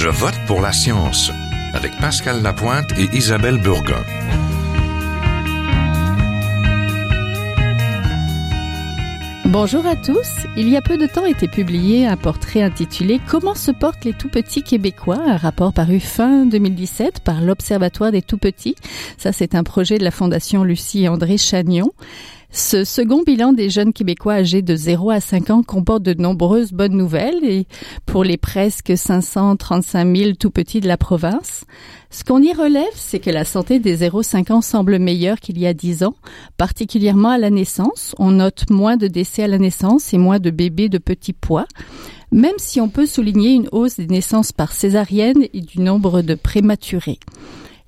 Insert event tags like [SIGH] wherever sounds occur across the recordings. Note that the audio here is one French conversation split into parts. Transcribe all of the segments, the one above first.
Je vote pour la science avec Pascal Lapointe et Isabelle Burgon. Bonjour à tous. Il y a peu de temps été publié un portrait intitulé Comment se portent les tout petits québécois, un rapport paru fin 2017 par l'Observatoire des tout petits. Ça, c'est un projet de la Fondation Lucie André Chagnon. Ce second bilan des jeunes Québécois âgés de 0 à 5 ans comporte de nombreuses bonnes nouvelles et pour les presque 535 000 tout petits de la province. Ce qu'on y relève, c'est que la santé des 0-5 ans semble meilleure qu'il y a 10 ans, particulièrement à la naissance. On note moins de décès à la naissance et moins de bébés de petits poids même si on peut souligner une hausse des naissances par césarienne et du nombre de prématurés.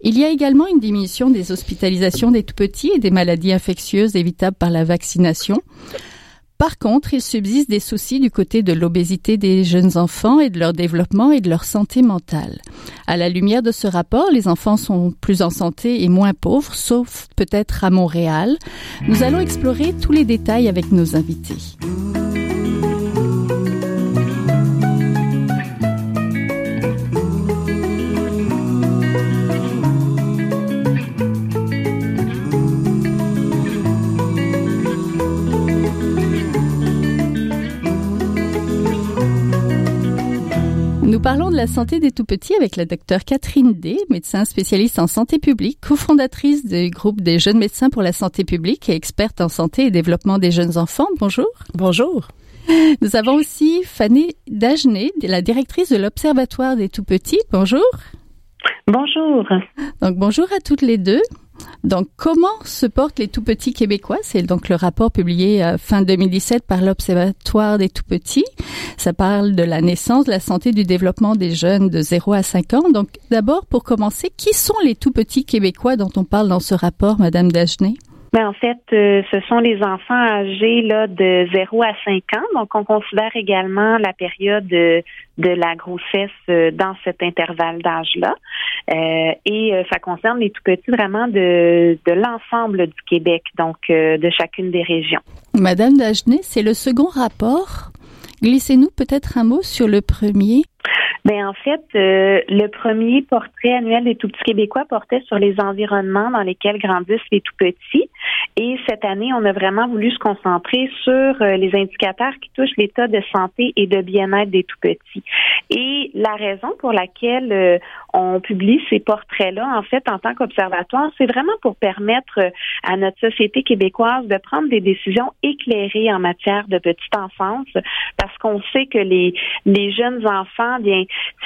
Il y a également une diminution des hospitalisations des tout-petits et des maladies infectieuses évitables par la vaccination. Par contre, il subsiste des soucis du côté de l'obésité des jeunes enfants et de leur développement et de leur santé mentale. À la lumière de ce rapport, les enfants sont plus en santé et moins pauvres, sauf peut-être à Montréal. Nous allons explorer tous les détails avec nos invités. Nous parlons de la santé des tout-petits avec la docteure Catherine D, médecin spécialiste en santé publique, cofondatrice du groupe des jeunes médecins pour la santé publique et experte en santé et développement des jeunes enfants. Bonjour. Bonjour. Nous avons aussi Fanny Dagenet, la directrice de l'Observatoire des tout-petits. Bonjour. Bonjour. Donc bonjour à toutes les deux. Donc, comment se portent les tout petits québécois? C'est donc le rapport publié euh, fin 2017 par l'Observatoire des tout petits. Ça parle de la naissance, de la santé, du développement des jeunes de 0 à 5 ans. Donc, d'abord, pour commencer, qui sont les tout petits québécois dont on parle dans ce rapport, Madame Dagenet ben, en fait, euh, ce sont les enfants âgés là de 0 à 5 ans. Donc, on considère également la période de, de la grossesse euh, dans cet intervalle d'âge-là. Euh, et ça concerne les tout petits vraiment de, de l'ensemble du Québec, donc de chacune des régions. Madame Dagenet, c'est le second rapport. Glissez-nous peut-être un mot sur le premier. Ben en fait, euh, le premier portrait annuel des tout petits québécois portait sur les environnements dans lesquels grandissent les tout petits. Et cette année, on a vraiment voulu se concentrer sur euh, les indicateurs qui touchent l'état de santé et de bien-être des tout petits. Et la raison pour laquelle euh, on publie ces portraits-là, en fait, en tant qu'observatoire, c'est vraiment pour permettre à notre société québécoise de prendre des décisions éclairées en matière de petite enfance, parce qu'on sait que les les jeunes enfants, bien,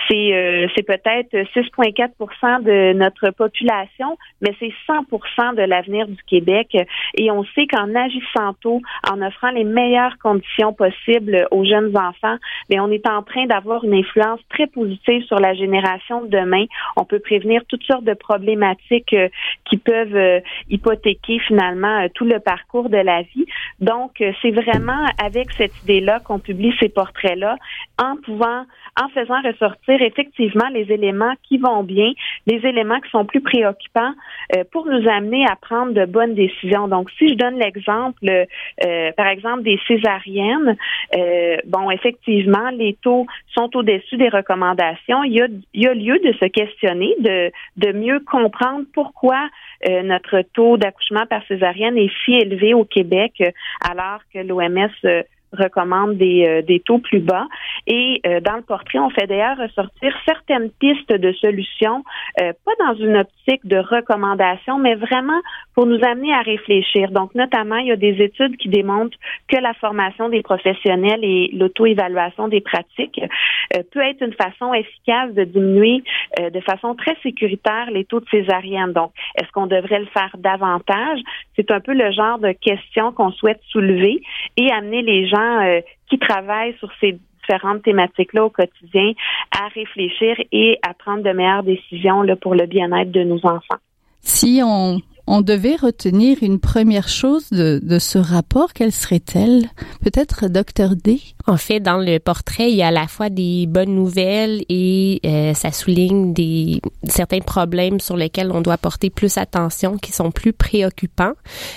c'est euh, c'est peut-être 6,4% de notre population, mais c'est 100% de l'avenir du Québec. Et on sait qu'en agissant tôt, en offrant les meilleures conditions possibles aux jeunes enfants, mais on est en train d'avoir une influence très positive sur la génération de demain. On peut prévenir toutes sortes de problématiques euh, qui peuvent euh, hypothéquer finalement tout le parcours de la vie. Donc, c'est vraiment avec cette idée-là qu'on publie ces portraits-là, en pouvant en faisant ressortir effectivement les éléments qui vont bien, les éléments qui sont plus préoccupants euh, pour nous amener à prendre de bonnes décisions. Donc, si je donne l'exemple, euh, par exemple, des césariennes, euh, bon, effectivement, les taux sont au-dessus des recommandations. Il y, a, il y a lieu de se questionner, de, de mieux comprendre pourquoi notre taux d'accouchement par césarienne est si élevé au Québec, alors que l'OMS recommande des, euh, des taux plus bas. Et euh, dans le portrait, on fait d'ailleurs ressortir certaines pistes de solutions, euh, pas dans une optique de recommandation, mais vraiment pour nous amener à réfléchir. Donc, notamment, il y a des études qui démontrent que la formation des professionnels et l'auto-évaluation des pratiques peut être une façon efficace de diminuer de façon très sécuritaire les taux de césarienne. Donc, est-ce qu'on devrait le faire davantage? C'est un peu le genre de question qu'on souhaite soulever et amener les gens euh, qui travaillent sur ces différentes thématiques-là au quotidien à réfléchir et à prendre de meilleures décisions là, pour le bien-être de nos enfants. Si on on devait retenir une première chose de, de ce rapport, quelle serait-elle? Peut-être docteur D? En fait, dans le portrait, il y a à la fois des bonnes nouvelles et euh, ça souligne des certains problèmes sur lesquels on doit porter plus attention, qui sont plus préoccupants.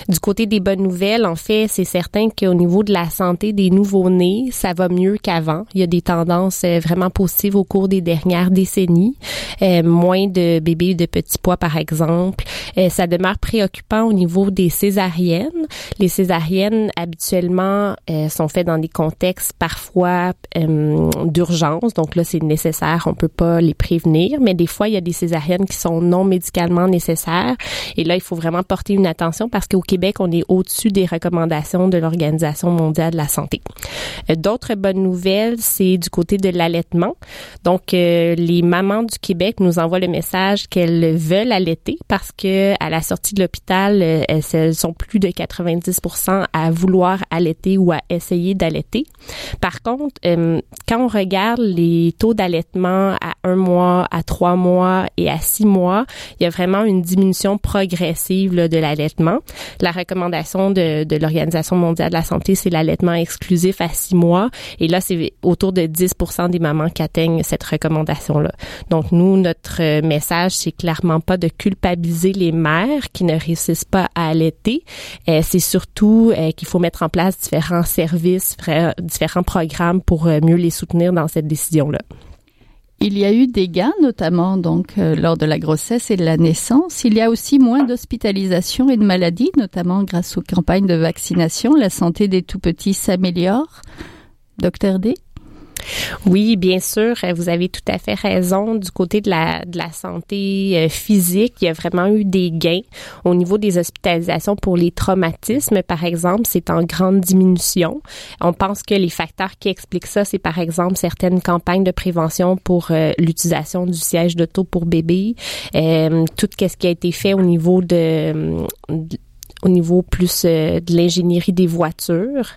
Du côté des bonnes nouvelles, en fait, c'est certain qu'au niveau de la santé des nouveaux-nés, ça va mieux qu'avant. Il y a des tendances euh, vraiment positives au cours des dernières décennies. Euh, moins de bébés de petits poids, par exemple. Euh, ça demeure préoccupant au niveau des césariennes. Les césariennes, habituellement, euh, sont faites dans des contextes parfois euh, d'urgence. Donc là, c'est nécessaire. On peut pas les prévenir. Mais des fois, il y a des césariennes qui sont non médicalement nécessaires. Et là, il faut vraiment porter une attention parce qu'au Québec, on est au-dessus des recommandations de l'Organisation mondiale de la santé. D'autres bonnes nouvelles, c'est du côté de l'allaitement. Donc, les mamans du Québec nous envoient le message qu'elles veulent allaiter parce que à la sortie de l'hôpital, euh, elles sont plus de 90% à vouloir allaiter ou à essayer d'allaiter. Par contre, euh, quand on regarde les taux d'allaitement à un mois, à trois mois et à six mois, il y a vraiment une diminution progressive de l'allaitement. La recommandation de, l'Organisation mondiale de la santé, c'est l'allaitement exclusif à six mois. Et là, c'est autour de 10% des mamans qui atteignent cette recommandation-là. Donc, nous, notre message, c'est clairement pas de culpabiliser les mères qui ne réussissent pas à allaiter. Euh, c'est surtout euh, qu'il faut mettre en place différents services, différents programmes pour euh, mieux les soutenir dans cette décision-là. Il y a eu des gains, notamment donc lors de la grossesse et de la naissance. Il y a aussi moins d'hospitalisation et de maladies, notamment grâce aux campagnes de vaccination. La santé des tout petits s'améliore. Docteur D? Oui, bien sûr, euh, vous avez tout à fait raison. Du côté de la, de la santé euh, physique, il y a vraiment eu des gains. Au niveau des hospitalisations pour les traumatismes, par exemple, c'est en grande diminution. On pense que les facteurs qui expliquent ça, c'est par exemple certaines campagnes de prévention pour euh, l'utilisation du siège d'auto pour bébé, tout ce qui a été fait au niveau de, de au niveau plus euh, de l'ingénierie des voitures,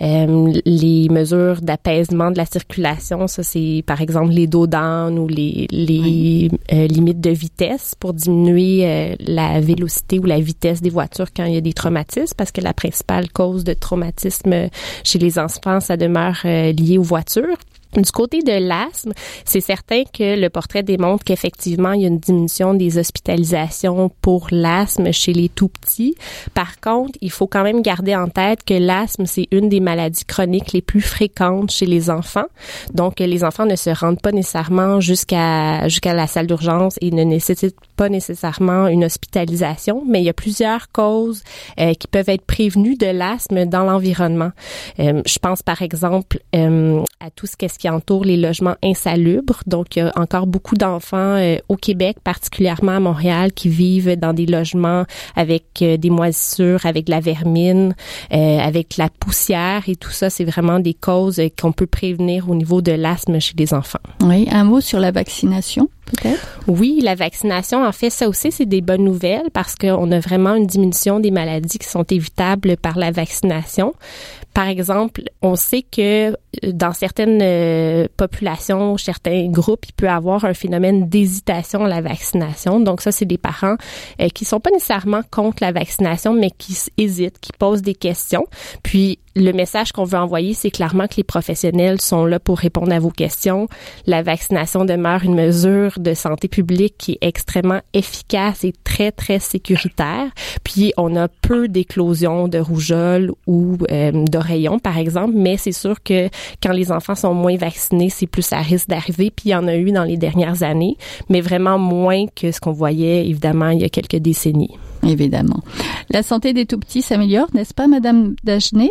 euh, les mesures d'apaisement de la circulation, ça c'est par exemple les dos down ou les, les euh, limites de vitesse pour diminuer la vélocité ou la vitesse des voitures quand il y a des traumatismes, parce que la principale cause de traumatisme chez les enfants, ça demeure lié aux voitures. Du côté de l'asthme, c'est certain que le portrait démontre qu'effectivement, il y a une diminution des hospitalisations pour l'asthme chez les tout petits. Par contre, il faut quand même garder en tête que l'asthme, c'est une des maladies chroniques les plus fréquentes chez les enfants. Donc, les enfants ne se rendent pas nécessairement jusqu'à jusqu'à la salle d'urgence et ne nécessitent pas nécessairement une hospitalisation, mais il y a plusieurs causes euh, qui peuvent être prévenues de l'asthme dans l'environnement. Euh, je pense par exemple euh, à tout ce qui entoure les logements insalubres. Donc, il y a encore beaucoup d'enfants au Québec, particulièrement à Montréal, qui vivent dans des logements avec des moisissures, avec de la vermine, avec la poussière et tout ça. C'est vraiment des causes qu'on peut prévenir au niveau de l'asthme chez les enfants. Oui, un mot sur la vaccination. Oui, la vaccination, en fait, ça aussi, c'est des bonnes nouvelles parce qu'on a vraiment une diminution des maladies qui sont évitables par la vaccination. Par exemple, on sait que euh, dans certaines euh, populations, certains groupes, il peut avoir un phénomène d'hésitation à la vaccination. Donc ça, c'est des parents euh, qui sont pas nécessairement contre la vaccination, mais qui hésitent, qui posent des questions. Puis le message qu'on veut envoyer, c'est clairement que les professionnels sont là pour répondre à vos questions. La vaccination demeure une mesure de santé publique qui est extrêmement efficace et très, très sécuritaire. Puis, on a peu d'éclosions de rougeole ou euh, d'oreillons, par exemple, mais c'est sûr que quand les enfants sont moins vaccinés, c'est plus à risque d'arriver. Puis, il y en a eu dans les dernières années, mais vraiment moins que ce qu'on voyait, évidemment, il y a quelques décennies. Évidemment. La santé des tout-petits s'améliore, n'est-ce pas, Madame Dagenet?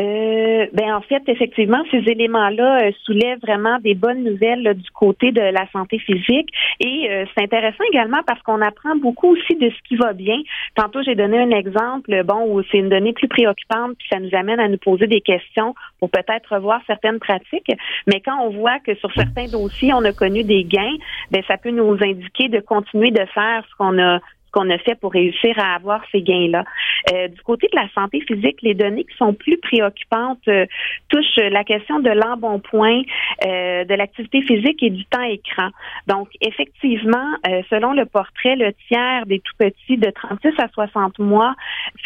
Euh, ben en fait, effectivement, ces éléments-là euh, soulèvent vraiment des bonnes nouvelles du côté de la santé physique. Et euh, c'est intéressant également parce qu'on apprend beaucoup aussi de ce qui va bien. Tantôt, j'ai donné un exemple, bon, où c'est une donnée plus préoccupante, puis ça nous amène à nous poser des questions pour peut-être revoir certaines pratiques. Mais quand on voit que sur certains dossiers, on a connu des gains, ben ça peut nous indiquer de continuer de faire ce qu'on a qu'on a fait pour réussir à avoir ces gains-là. Euh, du côté de la santé physique, les données qui sont plus préoccupantes euh, touchent la question de l'embonpoint, de l'activité physique et du temps écran. Donc, effectivement, selon le portrait, le tiers des tout petits de 36 à 60 mois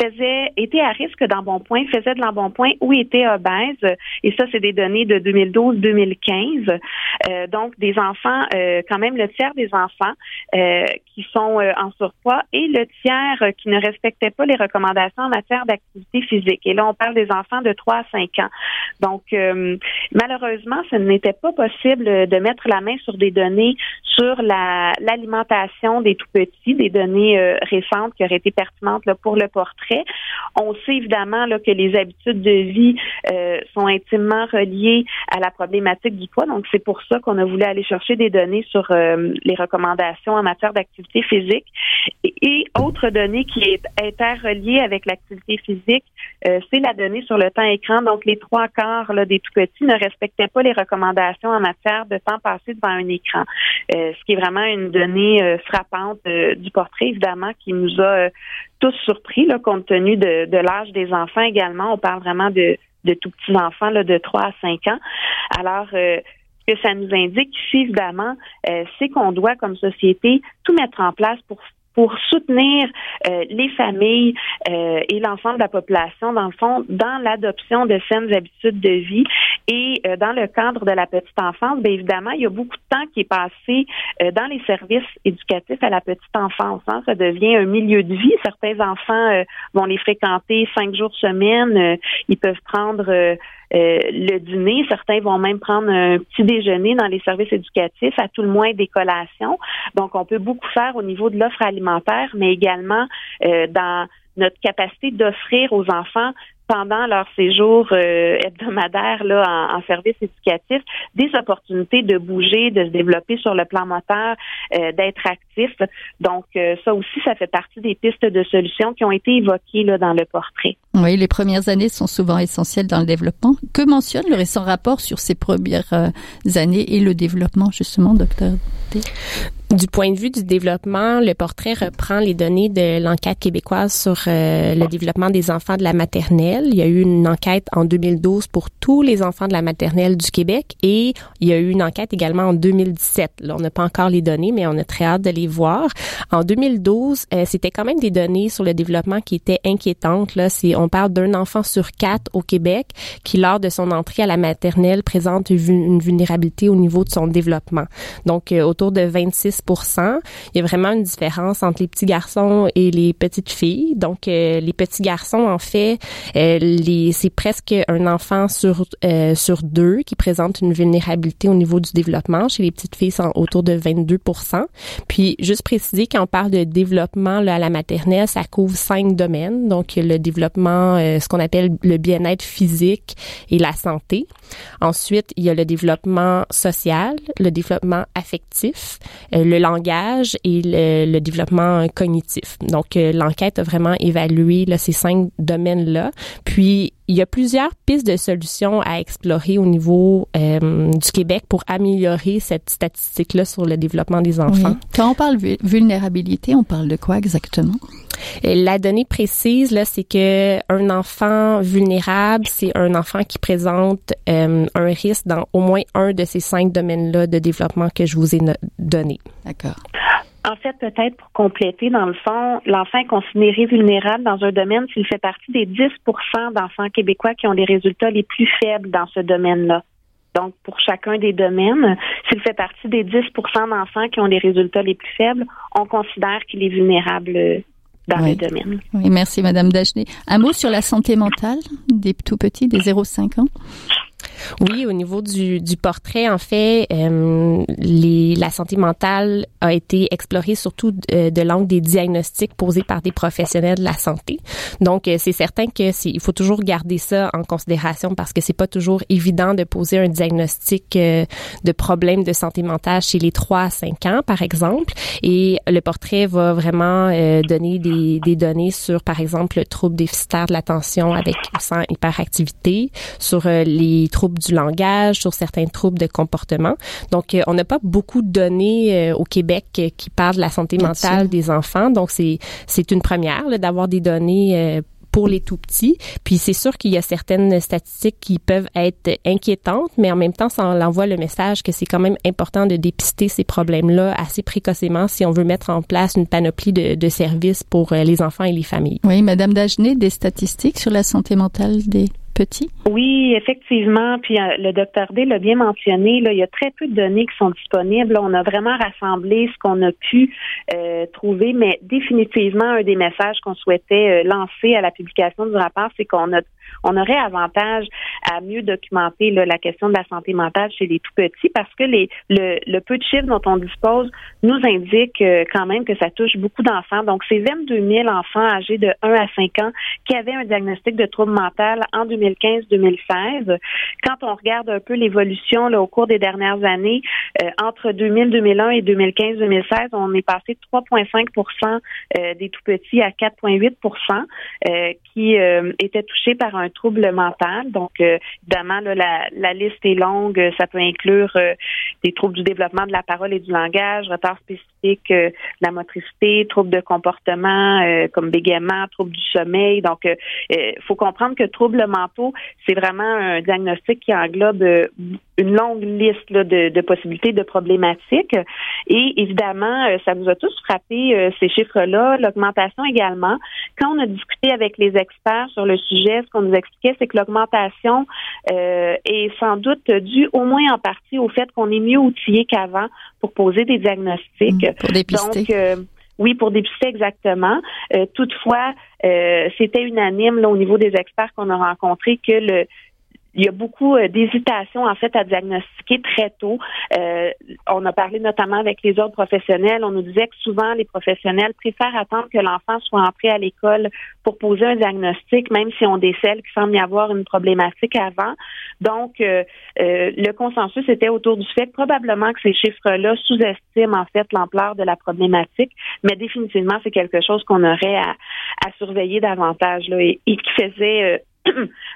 faisait, était à risque d'embonpoint, faisait de l'embonpoint ou était obèse. Et ça, c'est des données de 2012-2015. donc, des enfants, quand même le tiers des enfants qui sont en surpoids et le tiers qui ne respectait pas les recommandations en matière d'activité physique. Et là, on parle des enfants de 3 à 5 ans. Donc, euh, malheureusement, ce n'était pas possible de mettre la main sur des données sur l'alimentation des tout-petits, des données euh, récentes qui auraient été pertinentes là, pour le portrait. On sait évidemment là, que les habitudes de vie euh, sont intimement reliées à la problématique du poids. Donc, c'est pour ça qu'on a voulu aller chercher des données sur les recommandations en matière d'activité physique. Et, autre donnée qui est interreliée avec l'activité physique, euh, c'est la donnée sur le temps écran. Donc, les trois quarts des tout petits ne respectaient pas les recommandations en matière de temps passé devant un écran. Euh, ce qui est vraiment une donnée euh, frappante du portrait, évidemment, qui nous a tous surpris, compte tenu de, l'âge des enfants également. On parle vraiment de, de tout petits enfants de 3 à 5 ans. Alors, ce que ça nous indique évidemment, c'est qu'on doit, comme société, tout mettre en place pour pour soutenir euh, les familles euh, et l'ensemble de la population, dans le fond, dans l'adoption de saines habitudes de vie. Et euh, dans le cadre de la petite enfance, bien évidemment, il y a beaucoup de temps qui est passé dans les services éducatifs à la petite enfance. Hein. Ça devient un milieu de vie. Certains enfants vont les fréquenter cinq jours semaine. ils peuvent prendre euh, le dîner. Certains vont même prendre un petit déjeuner dans les services éducatifs, à tout le moins des collations. Donc, on peut beaucoup faire au niveau de l'offre alimentaire, mais également euh, dans notre capacité d'offrir aux enfants pendant leur séjour euh, hebdomadaire là, en, service éducatif, des opportunités de bouger, de se développer sur le plan moteur, euh, d'être actif. Donc, euh, ça aussi, ça fait partie des pistes de solutions qui ont été évoquées là, dans le portrait. Oui, les premières années sont souvent essentielles dans le développement. Que mentionne le récent rapport sur ces premières années et le développement, justement, docteur du point de vue du développement, le portrait reprend les données de l'enquête québécoise sur euh, le développement des enfants de la maternelle. Il y a eu une enquête en 2012 pour tous les enfants de la maternelle du Québec et il y a eu une enquête également en 2017. Là, on n'a pas encore les données, mais on a très hâte de les voir. En 2012, euh, c'était quand même des données sur le développement qui étaient inquiétantes. Là, c'est on parle d'un enfant sur quatre au Québec qui, lors de son entrée à la maternelle, présente une vulnérabilité au niveau de son développement. Donc, euh, autour de 26 il y a vraiment une différence entre les petits garçons et les petites filles. Donc, euh, les petits garçons, en fait, euh, c'est presque un enfant sur euh, sur deux qui présente une vulnérabilité au niveau du développement. Chez les petites filles, c'est autour de 22% Puis, juste préciser, quand on parle de développement là, à la maternelle, ça couvre cinq domaines. Donc, le développement, ce qu'on appelle le bien-être physique et la santé. Ensuite, il y a le développement social, le développement affectif, le langage et le, développement cognitif. Donc, euh, l'enquête a vraiment évalué là, ces cinq domaines-là. Puis, il y a plusieurs pistes de solutions à explorer au niveau euh, du Québec pour améliorer cette statistique-là sur le développement des enfants. Quand on parle vulnérabilité, on parle de quoi exactement? La donnée précise là, c'est que un enfant vulnérable, c'est un enfant qui présente euh, un risque dans au moins un de ces cinq domaines-là de développement que je vous ai donné. D'accord. En fait, peut-être pour compléter, dans le fond, l'enfant est considéré vulnérable dans un domaine s'il fait partie des 10% d'enfants québécois qui ont les résultats les plus faibles dans ce domaine-là. Donc, pour chacun des domaines, s'il fait partie des 10% d'enfants qui ont les résultats les plus faibles, on considère qu'il est vulnérable dans les domaines. Oui, merci, Madame Dagenet. Un mot sur la santé mentale des tout petits, des 0-5 ans? Oui, au niveau du, du portrait, en fait, euh, les, la santé mentale a été explorée surtout de, de l'angle des diagnostics posés par des professionnels de la santé. Donc, euh, c'est certain que il faut toujours garder ça en considération parce que c'est pas toujours évident de poser un diagnostic euh, de problème de santé mentale chez les 3 à 5 ans, par exemple. Et le portrait va vraiment donner des, des données sur, par exemple, le trouble déficitaire de l'attention avec sans hyperactivité, sur les du langage, sur certains troubles de comportement. Donc, euh, on n'a pas beaucoup de données euh, au Québec euh, qui parlent de la santé mentale des enfants. Donc, c'est c'est une première d'avoir des données pour les tout petits. Puis c'est sûr qu'il y a certaines statistiques qui peuvent être inquiétantes, mais en même temps, ça envoie le message que c'est quand même important de dépister ces problèmes-là assez précocement si on veut mettre en place une panoplie de, de services pour les enfants et les familles. Oui, Madame Dagenet, des statistiques sur la santé mentale des Oui, effectivement. Puis euh, le docteur D l'a bien mentionné. Il y a très peu de données qui sont disponibles. On a vraiment rassemblé ce qu'on a pu euh, trouver, mais définitivement un des messages qu'on souhaitait lancer à la publication du rapport, c'est qu'on aurait avantage à mieux documenter la question de la santé mentale chez les tout petits parce que le, peu de chiffres dont on dispose nous indique euh, quand même que ça touche beaucoup d'enfants. Donc, c'est 22 000 enfants âgés de 1 à 5 ans qui avaient un diagnostic de trouble mental en 2015-2016. Quand on regarde un peu l'évolution au cours des dernières années, euh, entre 2000, 2001 et 2015-2016, on est passé de 3,5% euh, des tout petits à 4,8% qui étaient touchés par un trouble mental. Donc, euh, évidemment, la, la, liste est longue. Ça peut inclure euh, des troubles du développement de la parole et du langage, retard spécifique euh, la motricité, troubles de comportement comme bégaiement, troubles du sommeil. Donc, il faut comprendre que troubles mentaux, c'est vraiment un diagnostic qui englobe une longue liste de, de, possibilités, de problématiques. Et évidemment, ça nous a tous frappé ces chiffres-là, l'augmentation également. Quand on a discuté avec les experts sur le sujet, ce qu'on nous expliquait, c'est que l'augmentation euh, est sans doute due au moins en partie au fait qu'on est mieux outillé qu'avant pour poser des diagnostics. Mmh, pour dépister. Donc, euh, oui, pour dépister exactement. Euh, toutefois, c'était unanime là, au niveau des experts qu'on a rencontrés que le, il y a beaucoup euh, d'hésitation en fait à diagnostiquer très tôt. Euh, on a parlé notamment avec les autres professionnels. On nous disait que souvent les professionnels préfèrent attendre que l'enfant soit entré à l'école pour poser un diagnostic, même si on décèle qu'il semble y avoir une problématique avant. Donc, euh, le consensus était autour du fait probablement que ces chiffres-là sous-estiment en fait l'ampleur de la problématique, mais définitivement c'est quelque chose qu'on aurait à, surveiller davantage là, et, et qui faisait [CLEARS THROAT]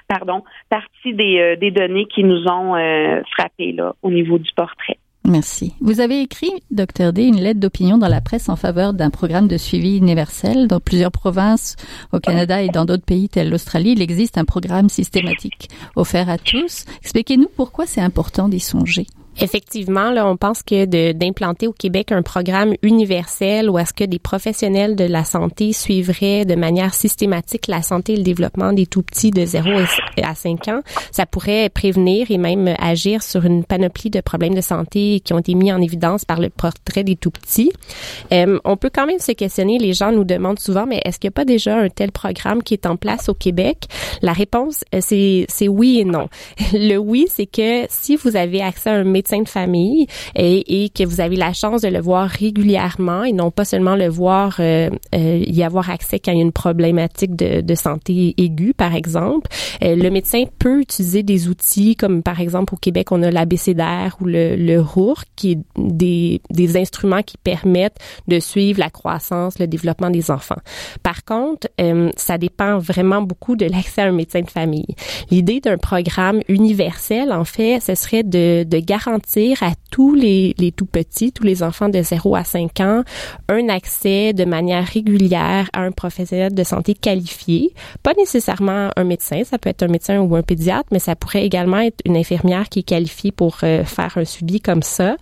pardon, partie des, euh, des, données qui nous ont euh, frappés là, au niveau du portrait. Merci. Vous avez écrit, docteur D, une lettre d'opinion dans la presse en faveur d'un programme de suivi universel. Dans plusieurs provinces au Canada et dans d'autres pays tels l'Australie, il existe un programme systématique offert à tous. Expliquez-nous pourquoi c'est important d'y songer. Effectivement, là, on pense que d'implanter au Québec un programme universel où est-ce que des professionnels de la santé suivraient de manière systématique la santé et le développement des tout petits de 0 à 5 ans, ça pourrait prévenir et même agir sur une panoplie de problèmes de santé qui ont été mis en évidence par le portrait des tout petits. Euh, on peut quand même se questionner, les gens nous demandent souvent, mais est-ce qu'il n'y a pas déjà un tel programme qui est en place au Québec? La réponse, euh, c'est oui et non. [LAUGHS] Le oui, c'est que si vous avez accès à un médecin de famille et, et, que vous avez la chance de le voir régulièrement et non pas seulement le voir euh, euh, y avoir accès quand il y a une problématique de, de santé aiguë, par exemple. Euh, le médecin peut utiliser des outils comme par exemple au Québec on a l'abécédaire ou le, le ROUR qui est des, des instruments qui permettent de suivre la croissance, le développement des enfants. Par contre, ça dépend vraiment beaucoup de l'accès à un médecin de famille. L'idée d'un programme universel, en fait, ce serait de, de garantir à tous les, les tout petits, tous les enfants de 0 à 5 ans, un accès de manière régulière à un professionnel de santé qualifié. Pas nécessairement un médecin, ça peut être un médecin ou un pédiatre, mais ça pourrait également être une infirmière qui est qualifiée pour euh, faire un suivi comme ça.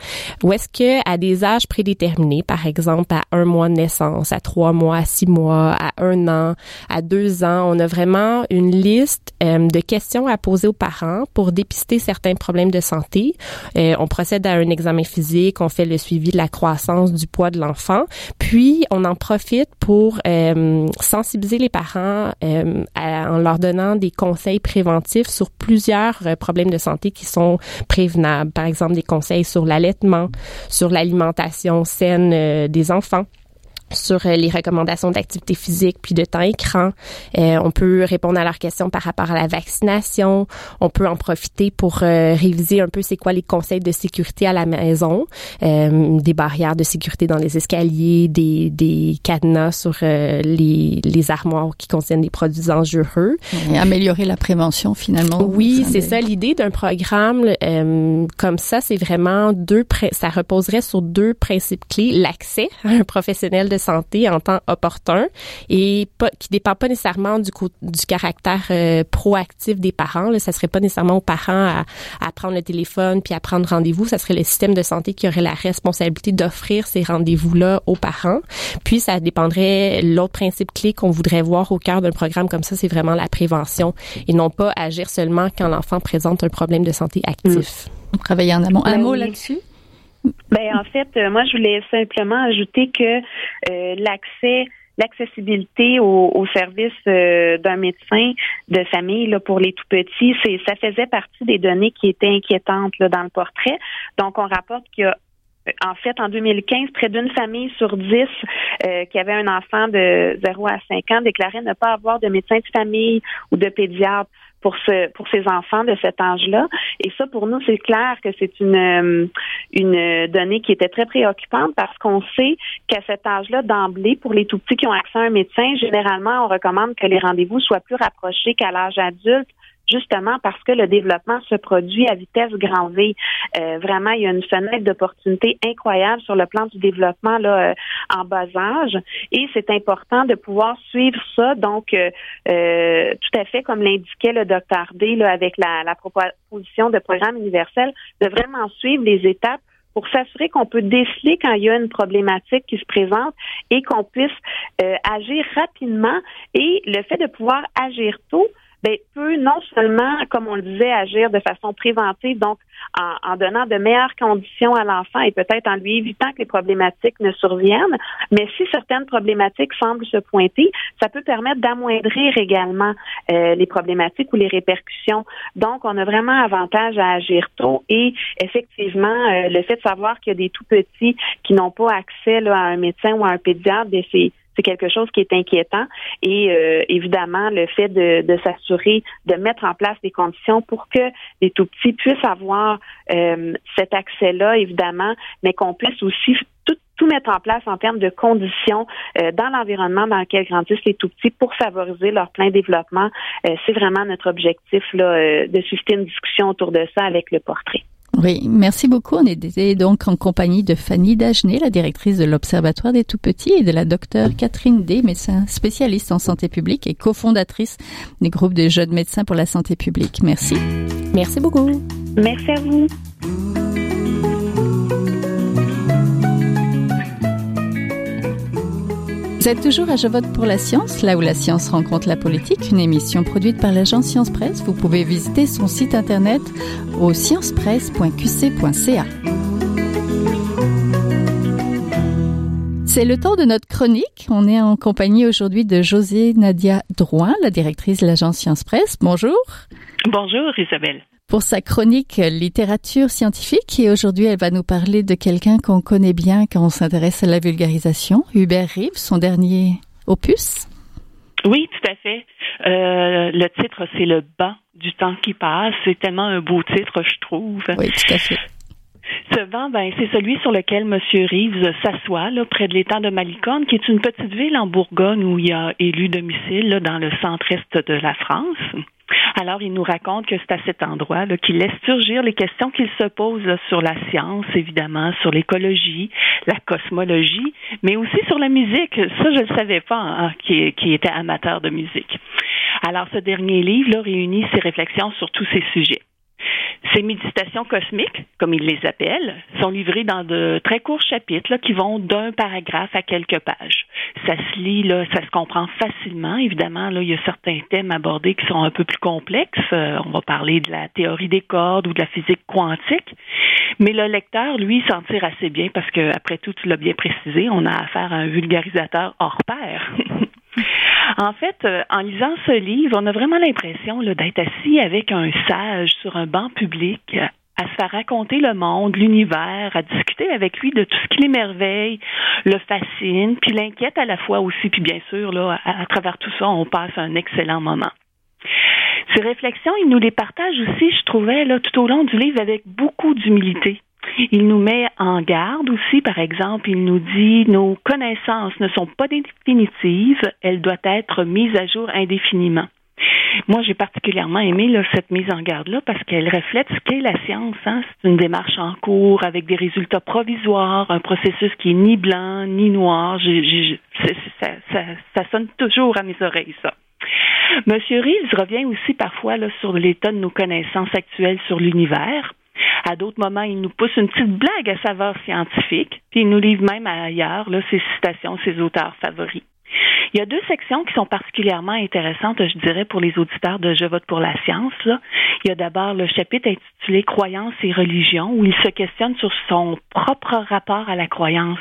Ou est-ce que à des âges prédéterminés, par exemple à un mois de naissance, à trois mois, à six mois, à un an, à deux ans, on a vraiment une liste euh, de questions à poser aux parents pour dépister certains problèmes de santé. Euh, on procède un examen physique, on fait le suivi de la croissance du poids de l'enfant, puis on en profite pour euh, sensibiliser les parents euh, en leur donnant des conseils préventifs sur plusieurs problèmes de santé qui sont prévenables. Par exemple, des conseils sur l'allaitement, sur l'alimentation saine des enfants sur euh, les recommandations d'activité physique puis de temps écran. Euh, on peut répondre à leurs questions par rapport à la vaccination. On peut en profiter pour euh, réviser un peu c'est quoi les conseils de sécurité à la maison, des barrières de sécurité dans les escaliers, des, des cadenas sur les, les armoires qui contiennent des produits dangereux. Et améliorer la prévention finalement. Oui, c'est ça l'idée d'un programme comme ça. C'est vraiment deux, ça reposerait sur deux principes clés l'accès à un professionnel de santé en temps opportun et pas, qui dépend pas nécessairement du, du caractère euh, proactif des parents. Là, ça serait pas nécessairement aux parents à, à prendre le téléphone puis à prendre rendez-vous. Ça serait le système de santé qui aurait la responsabilité d'offrir ces rendez-vous-là aux parents. Puis ça dépendrait, l'autre principe clé qu'on voudrait voir au cœur d'un programme comme ça, c'est vraiment la prévention et non pas agir seulement quand l'enfant présente un problème de santé actif. Mmh. Travailler en amont. Un ben mot là-dessus? Ben en fait, euh, moi je voulais simplement ajouter que euh, l'accès l'accessibilité aux, services euh, d'un médecin de famille là, pour les tout petits, c'est ça faisait partie des données qui étaient inquiétantes là, dans le portrait. Donc on rapporte qu'il y a en fait, en 2015, près d'une famille sur dix qui avait un enfant de 0 à 5 ans déclarait ne pas avoir de médecin de famille ou de pédiatre pour ce pour ces enfants de cet âge-là. Et ça, pour nous, c'est clair que c'est une euh, une donnée qui était très préoccupante parce qu'on sait qu'à cet âge-là, d'emblée, pour les tout petits qui ont accès à un médecin, généralement, on recommande que les rendez-vous soient plus rapprochés qu'à l'âge adulte justement parce que le développement se produit à vitesse grand V. Euh, vraiment, il y a une fenêtre d'opportunité incroyable sur le plan du développement là, euh, en bas âge et c'est important de pouvoir suivre ça. Donc, euh, tout à fait comme l'indiquait le docteur D avec la, la proposition de programme universel, de vraiment suivre les étapes pour s'assurer qu'on peut déceler quand il y a une problématique qui se présente et qu'on puisse agir rapidement. Et le fait de pouvoir agir tôt, ben, peut non seulement, comme on le disait, agir de façon préventive, donc en, donnant de meilleures conditions à l'enfant et peut-être en lui évitant que les problématiques ne surviennent, mais si certaines problématiques semblent se pointer, ça peut permettre d'amoindrir également euh, les problématiques ou les répercussions. Donc, on a vraiment avantage à agir tôt et effectivement, euh, le fait de savoir qu'il y a des tout petits qui n'ont pas accès à un médecin ou à un pédiatre, ben, c'est c'est quelque chose qui est inquiétant. Et euh, évidemment, le fait de, s'assurer de mettre en place des conditions pour que les tout petits puissent avoir euh, cet accès-là, évidemment, mais qu'on puisse aussi tout, tout mettre en place en termes de conditions euh, dans l'environnement dans lequel grandissent les tout petits pour favoriser leur plein développement. c'est vraiment notre objectif là, de susciter une discussion autour de ça avec le portrait. Oui, merci beaucoup. On était donc en compagnie de Fanny Dagenet, la directrice de l'Observatoire des Tout-Petits, et de la docteure Catherine D, médecin spécialiste en santé publique et cofondatrice du groupe de jeunes médecins pour la santé publique. Merci. Merci beaucoup. Merci à vous. Vous êtes toujours à Je vote pour la science, là où la science rencontre la politique, une émission produite par l'agence Science Presse. Vous pouvez visiter son site internet au sciencepresse.qc.ca. C'est le temps de notre chronique. On est en compagnie aujourd'hui de José Nadia Drouin, la directrice de l'agence Science Presse. Bonjour. Bonjour Isabelle pour sa chronique littérature scientifique et aujourd'hui elle va nous parler de quelqu'un qu'on connaît bien quand on s'intéresse à la vulgarisation, Hubert Reeves, son dernier opus. Oui, tout à fait. Euh, le titre, c'est Le banc du temps qui passe. C'est tellement un beau titre, je trouve. Oui, tout à fait. Ce banc, ben, c'est celui sur lequel M. Reeves s'assoit, là, près de l'étang de Malicorne, qui est une petite ville en Bourgogne où il a élu domicile, là, dans le centre-est de la France. Alors, il nous raconte que c'est à cet endroit qu'il laisse surgir les questions qu'il se pose sur la science, évidemment, sur l'écologie, la cosmologie, mais aussi sur la musique. Ça, je ne savais pas, hein, qui, était amateur de musique. Alors, ce dernier livre réunit ses réflexions sur tous ces sujets. Ces méditations cosmiques, comme il les appelle, sont livrées dans de très courts chapitres qui vont d'un paragraphe à quelques pages. Ça se lit, ça se comprend facilement. Évidemment, là, il y a certains thèmes abordés qui sont un peu plus complexes. Euh, on va parler de la théorie des cordes ou de la physique quantique. Mais le lecteur, lui, s'en tire assez bien parce que, après tout, tu l'as bien précisé, on a affaire à un vulgarisateur hors pair. [LAUGHS] [LAUGHS] En fait, euh, en lisant ce livre, on a vraiment l'impression d'être assis avec un sage sur un banc public à se faire raconter le monde, l'univers, à discuter avec lui de tout ce qui l'émerveille, le fascine, puis l'inquiète à la fois aussi, puis bien sûr, là, à, travers tout ça, on passe un excellent moment. Ces réflexions, il nous les partage aussi, je trouvais, là, tout au long du livre avec beaucoup d'humilité. Il nous met en garde aussi, par exemple, il nous dit nos connaissances ne sont pas définitives, elles doivent être mises à jour indéfiniment. Moi, j'ai particulièrement aimé cette mise en garde-là parce qu'elle reflète ce qu'est la science. Hein. C'est une démarche en cours avec des résultats provisoires, un processus qui est ni blanc ni noir. ça, ça, sonne toujours à mes oreilles, ça. Monsieur Reeves revient aussi parfois là, sur l'état de nos connaissances actuelles sur l'univers. À d'autres moments, il nous pousse une petite blague à saveur scientifique, puis il nous livre même ailleurs là, ses citations, ses auteurs favoris. Il y a deux sections qui sont particulièrement intéressantes, je dirais, pour les auditeurs de Je vote pour la science. Là. Il y a d'abord le chapitre intitulé Croyances et religions, où il se questionne sur son propre rapport à la croyance.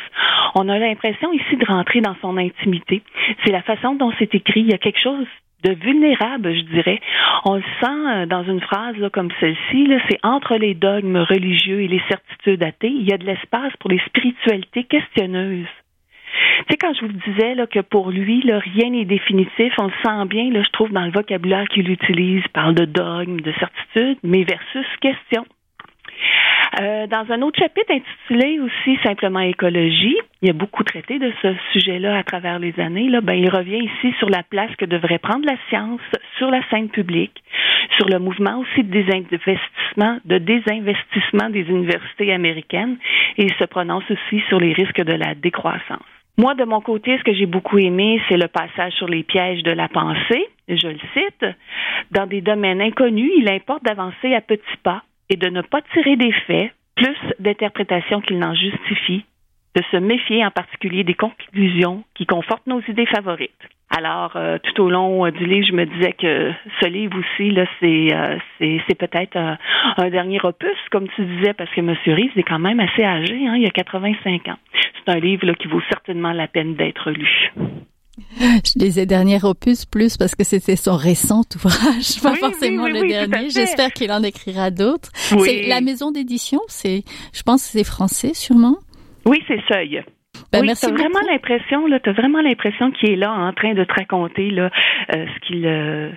On a l'impression ici de rentrer dans son intimité. C'est la façon dont c'est écrit. Il y a quelque chose de vulnérable, je dirais. On le sent euh, dans une phrase comme celle-ci, c'est entre les dogmes religieux et les certitudes athées, il y a de l'espace pour les spiritualités questionneuses. Tu sais, quand je vous disais là, que pour lui, là, rien n'est définitif, on le sent bien, là, je trouve, dans le vocabulaire qu'il utilise, il parle de dogme, de certitude, mais versus question. Euh, dans un autre chapitre intitulé aussi simplement écologie, il y a beaucoup traité de ce sujet-là à travers les années. Là, ben, il revient ici sur la place que devrait prendre la science sur la scène publique, sur le mouvement aussi de désinvestissement, de désinvestissement des universités américaines, et il se prononce aussi sur les risques de la décroissance. Moi, de mon côté, ce que j'ai beaucoup aimé, c'est le passage sur les pièges de la pensée. Je le cite. Dans des domaines inconnus, il importe d'avancer à petits pas de ne pas tirer des faits, plus d'interprétations qu'il n'en justifie, de se méfier en particulier des conclusions qui confortent nos idées favorites. Alors, euh, tout au long euh, du livre, je me disais que ce livre aussi, là, c'est, euh, peut-être un dernier opus, comme tu disais, parce que M. Reeves est quand même assez âgé, hein, il a 85 ans. C'est un livre là, qui vaut certainement la peine d'être lu. [LAUGHS] Je disais dernier opus plus parce que c'était son récent ouvrage, [LAUGHS] pas forcément le dernier. J'espère qu'il en écrira d'autres. C'est la maison d'édition, c'est, je pense, c'est français sûrement. Oui, c'est Seuil. Ben, oui, t'as vraiment l'impression, là, t'as vraiment l'impression qu'il est là en train de te raconter là, euh, ce qu'il, euh,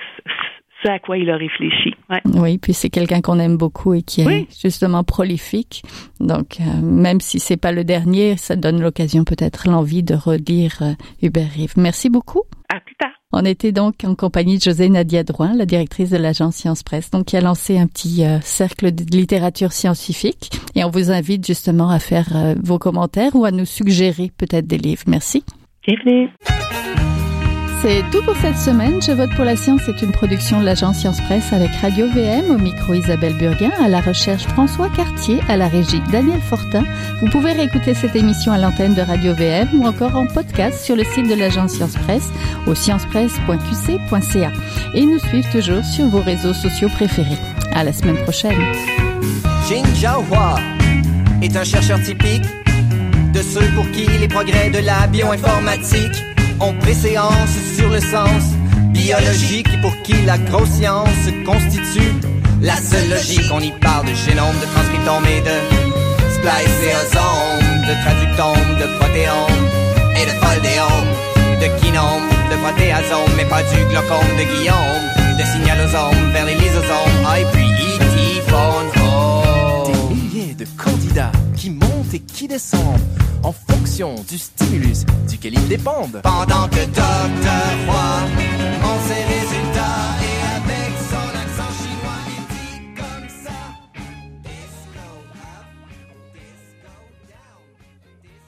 ce à quoi il a réfléchi. Ouais. Oui, puis c'est quelqu'un qu'on aime beaucoup et qui est justement prolifique. Donc, euh, même si c'est pas le dernier, ça donne l'occasion peut-être l'envie de relire euh, Hubert Rive. Merci beaucoup. À plus tard. On était donc en compagnie de José Nadia Drouin, la directrice de l'agence Science Presse, donc qui a lancé un petit euh, cercle de littérature scientifique. Et on vous invite justement à faire vos commentaires ou à nous suggérer peut-être des livres. Merci. Bienvenue. C'est tout pour cette semaine. Je vote pour la science C'est une production de l'agence Science Presse avec Radio VM au micro Isabelle Burguin, à la recherche François Cartier, à la régie Daniel Fortin. Vous pouvez réécouter cette émission à l'antenne de Radio VM ou encore en podcast sur le site de l'agence Science Presse au sciencepresse.qc.ca et nous suivre toujours sur vos réseaux sociaux préférés. À la semaine prochaine. On préséance sur le sens biologique pour qui la grosse science constitue la seule logique. On y parle de génome, de transcriptome et de spliceosome, de traductome, de protéome et de foldéome, de kinome, de protéasome, mais pas du glaucome de Guillaume, de signalosome vers les lysosomes, ah, et puis E.T. Des milliers de candidats qui descendent en fonction du stimulus duquel ils dépendent. Pendant que Docteur Roy, en ses résultats